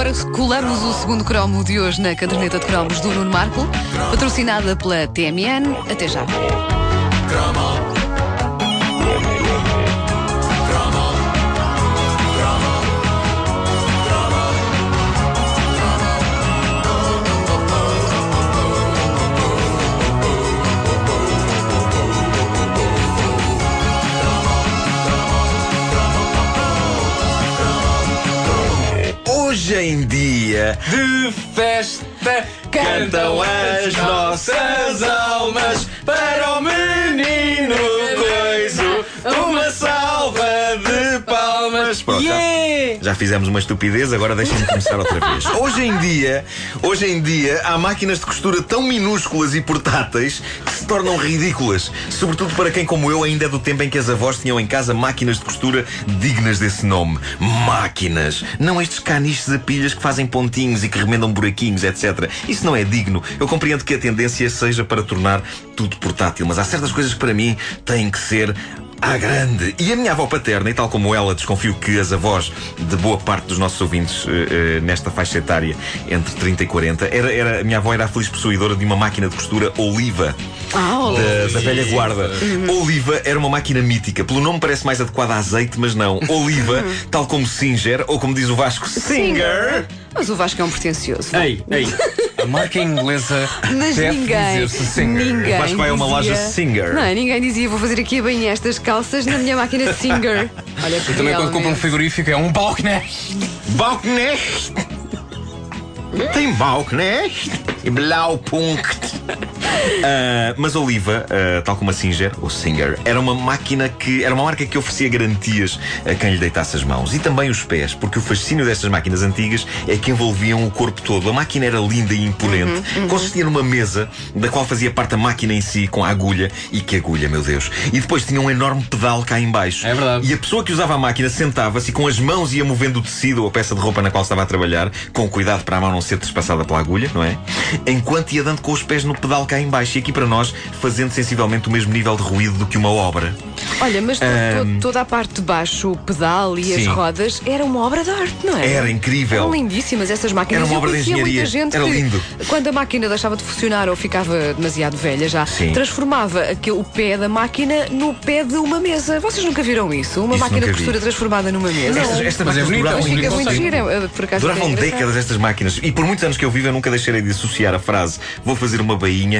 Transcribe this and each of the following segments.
Agora colamos o segundo cromo de hoje na caderneta de cromos do Nuno Marco, patrocinada pela TMN. Até já. Hoje em dia de festa cantam as nossas almas para o menino coiso. Uma salva de palmas. Pronto, já- Yeah! Já fizemos uma estupidez, agora deixem-me começar outra vez. Hoje em dia, hoje em dia, há máquinas de costura tão minúsculas e portáteis que se tornam ridículas. Sobretudo para quem, como eu, ainda é do tempo em que as avós tinham em casa máquinas de costura dignas desse nome. Máquinas! Não estes caniches a pilhas que fazem pontinhos e que remendam buraquinhos, etc. Isso não é digno. Eu compreendo que a tendência seja para tornar tudo portátil, mas há certas coisas que para mim têm que ser à grande. E a minha avó paterna, e tal como ela, desconfio que as avós de boa parte dos nossos ouvintes eh, eh, nesta faixa etária, entre 30 e 40, era, era, a minha avó era a feliz possuidora de uma máquina de costura Oliva. Ah, Da, da velha guarda. Oliva era uma máquina mítica. Pelo nome parece mais adequada a azeite, mas não. Oliva, tal como Singer, ou como diz o Vasco, Singer. Mas o Vasco é um pretencioso. Ei, ei, a marca inglesa Mas deve ninguém, dizer-se singer. ninguém Vasco vai a uma dizia- loja Singer. Não, ninguém dizia vou fazer aqui bem estas calças na minha máquina Singer. Olha que Também quando compra um frigorífico é um balcone. Balknecht. Tem Balknecht e Blaupunkt. Ah, mas Oliva, ah, tal como a Singer, ou Singer, era uma máquina que era uma marca que oferecia garantias a quem lhe deitasse as mãos e também os pés, porque o fascínio destas máquinas antigas é que envolviam o corpo todo. A máquina era linda e imponente, consistia numa mesa da qual fazia parte a máquina em si, com a agulha e que agulha, meu Deus. E depois tinha um enorme pedal cá em baixo. É verdade. E a pessoa que usava a máquina sentava-se e com as mãos ia movendo o tecido ou a peça de roupa na qual estava a trabalhar, com cuidado para a mão não ser trespassada pela agulha, não é? Enquanto ia dando com os pés no pedal cá em baixo. E aqui para nós, fazendo sensivelmente o mesmo nível de ruído do que uma obra. Olha, mas to- to- toda a parte de baixo, o pedal e as Sim. rodas, era uma obra de arte, não é? Era incrível. Eram lindíssimas essas máquinas. Era uma obra de engenharia. Muita gente Era que, lindo. Quando a máquina deixava de funcionar ou ficava demasiado velha já, Sim. transformava aquele, o pé da máquina no pé de uma mesa. Vocês nunca viram isso? Uma Isso máquina de nunca vi. costura transformada numa mesa? Estas, estas Mas é máquinas duravam é bonito. Fica muito gira, por acaso Duravam é décadas estas máquinas e por muitos anos que eu vivo eu nunca deixarei de associar a frase vou fazer uma bainha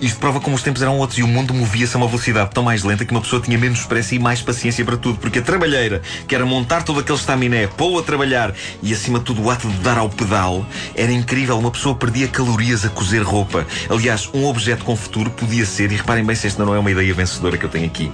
isto prova como os tempos eram outros e o mundo movia-se a uma velocidade tão mais lenta que uma pessoa tinha menos pressa e mais paciência para tudo. Porque a trabalheira, que era montar todo aquele estaminé, pô-lo a trabalhar e acima de tudo o ato de dar ao pedal, era incrível. Uma pessoa perdia calorias a cozer roupa. Aliás, um objeto com futuro podia ser, e reparem bem se esta não é uma ideia vencedora que eu tenho aqui,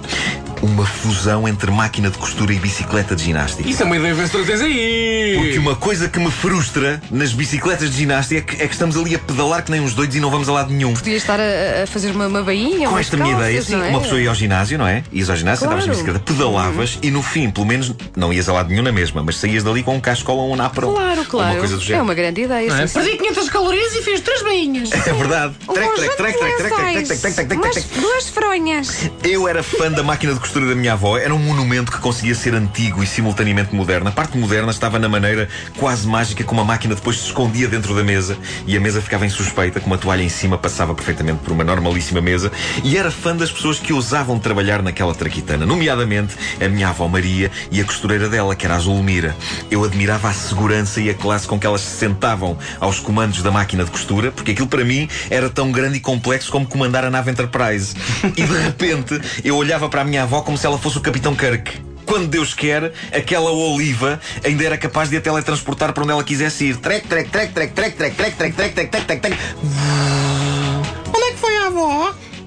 uma fusão entre máquina de costura e bicicleta de ginástica. Isso é uma ideia vencedora que tens aí. Porque uma coisa que me frustra nas bicicletas de ginástica é que, é que estamos ali a pedalar que nem uns doidos e não vamos a lado nenhum. Podia estar a, a fazer uma, uma bainha, Com esta minha calças, ideia, sim, não é? uma pessoa ia ao ginásio, não é? Ias ao ginásio, Claro. sentavas na bicicleta, pedalavas e no fim, pelo menos, não ias a lado nenhum na mesma, mas saías dali com um cascola ou um napro. Claro, claro. uma coisa do é género. uma grande ideia. Não é? sim. Perdi 500 calorias e fiz três bainhas. É verdade. Trec, trec, trec, trec, trec, trec, trec, trec, trec, trec. duas fronhas. Eu era fã da máquina de costura da minha avó. Era um monumento que conseguia ser antigo e simultaneamente moderno. A parte moderna estava na maneira quase mágica como a máquina depois se escondia dentro da mesa e a mesa ficava insuspeita, com uma toalha em cima passava perfeitamente por uma normalíssima mesa. E era fã das pessoas que ousavam trabalhar naquela traquitana, nomeadamente a minha avó Maria e a costureira dela, que era a Zulmira. Eu admirava a segurança e a classe com que elas se sentavam aos comandos da máquina de costura, porque aquilo para mim era tão grande e complexo como comandar a nave Enterprise. E de repente eu olhava para a minha avó como se ela fosse o Capitão Kirk. Quando Deus quer, aquela oliva ainda era capaz de a teletransportar para onde ela quisesse ir.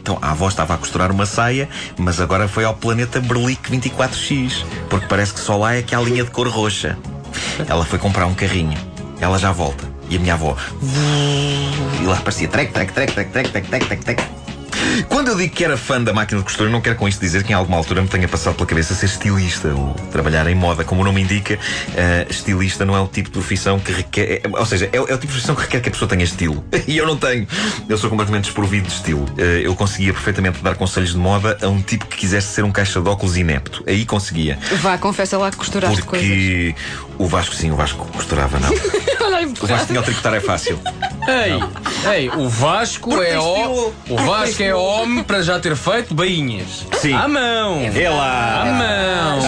Então a avó estava a costurar uma saia, mas agora foi ao planeta Berlic 24X, porque parece que só lá é que há linha de cor roxa. Ela foi comprar um carrinho. Ela já volta. E a minha avó. E lá parecia trec, trec, trec, trec, trec, trec, trec, trec, trec. Quando eu digo que era fã da máquina de costura, não quero com isto dizer que em alguma altura me tenha passado pela cabeça ser estilista ou trabalhar em moda. Como o nome indica, eh, estilista não é o tipo de profissão que requer. é- ou seja, é, é o tipo de profissão que requer que a pessoa tenha estilo. E eu não tenho. Eu sou completamente desprovido de estilo. Eh, eu conseguia perfeitamente dar conselhos de moda a um tipo que quisesse ser um caixa de óculos inepto. Aí conseguia. Vá, confessa lá que costuraste coisas. Porque o Vasco, sim, o Vasco costurava, não. O Vasco tinha o tricotar é fácil. Ei, ei, o Vasco Porque é o, o Vasco é homem para já ter feito bainhas. Sim. À mão. É lá. À mão.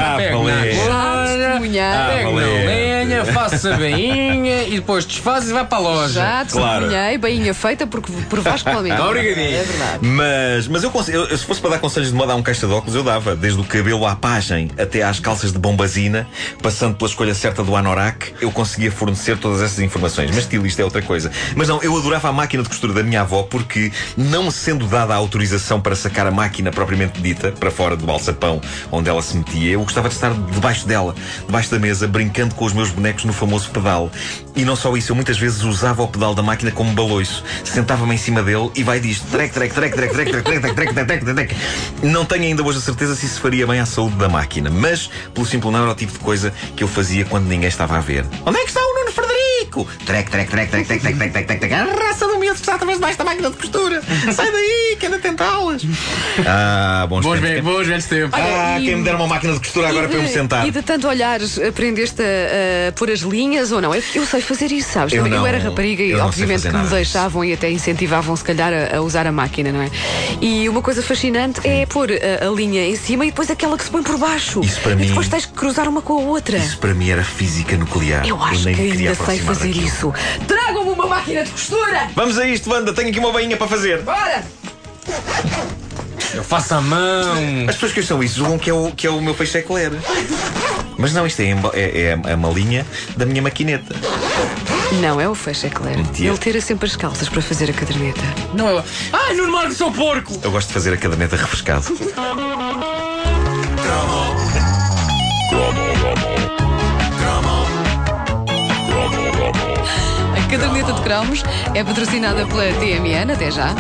Ah, testemunhar. Ah, pega na lenha, faça a bainha e depois desfaz e vai para a loja. Já Claro. testemunhei, bainha feita porque, por Vasco Palmeiras. Obrigadinho. É verdade. Mas, mas eu, eu- eu, se fosse para dar conselhos de moda a um caixa de óculos, eu dava. Desde o cabelo à pagem até às calças de bombazina, passando pela escolha certa do anorak, eu conseguia fornecer todas essas informações. Mas estilista é outra coisa. Mas não, eu adorava a máquina de costura da minha avó porque, não sendo dada a autorização para sacar a máquina propriamente dita, para fora do balsapão onde ela se metia, eu gostava de estar debaixo dela, debaixo da mesa, brincando com os meus bonecos no famoso pedal. E não só isso, eu muitas vezes usava o pedal da máquina como baloiço. Sentava-me em cima dele e vai disto: trek, trek, trek, trek, trek, trek, trek, trek, trek, trek, trek, trek. Não tenho ainda hoje a certeza se isso faria bem à saúde da máquina, mas, pelo simples não, era o tipo de coisa que eu fazia quando ninguém estava a ver. Onde é que está o Nuno Frederico? Trek, trek, trek, trek, trek, trek, trek, trek, trek, trek. A raça está através debaixo da máquina de costura. Sai daí, que ainda tentá-las. Ah, bons Boas, tempos. ve- boas velhos tempos. Ah, e- quem me der uma máquina de costura agora E para eu me de- sentar. E de tanto olhares, aprendeste a, a pôr as linhas ou não? Eu, eu sei fazer isso, sabes? Eu Eu, não- era rapariga e eu obviamente que me deixavam e até incentivavam se calhar a, a usar a máquina, não é? E uma coisa fascinante é pôr a, a linha em cima e depois aquela que se põe por baixo. Isso para e mim- depois tens que cruzar uma com a outra. Isso para mim era física nuclear. Eu acho nem que ainda sei fazer daquilo. isso. Tragam-me uma máquina de costura! Vamos a isto, Wanda. Tenho aqui uma bainha para fazer. Bora! Eu faço à mão. As pessoas que acham isso julgam que é o, que é o meu peixe eclair. Mas não, isto é, emba- é, é a malinha da minha maquineta. Não, é o fecho, é claro. Mentira. Ele tira sempre as calças para fazer a caderneta. Não é. Ai, Nuno Marcos, seu porco! Eu gosto de fazer a caderneta refrescado. caderneta de cromos é patrocinada pela TMN, até já.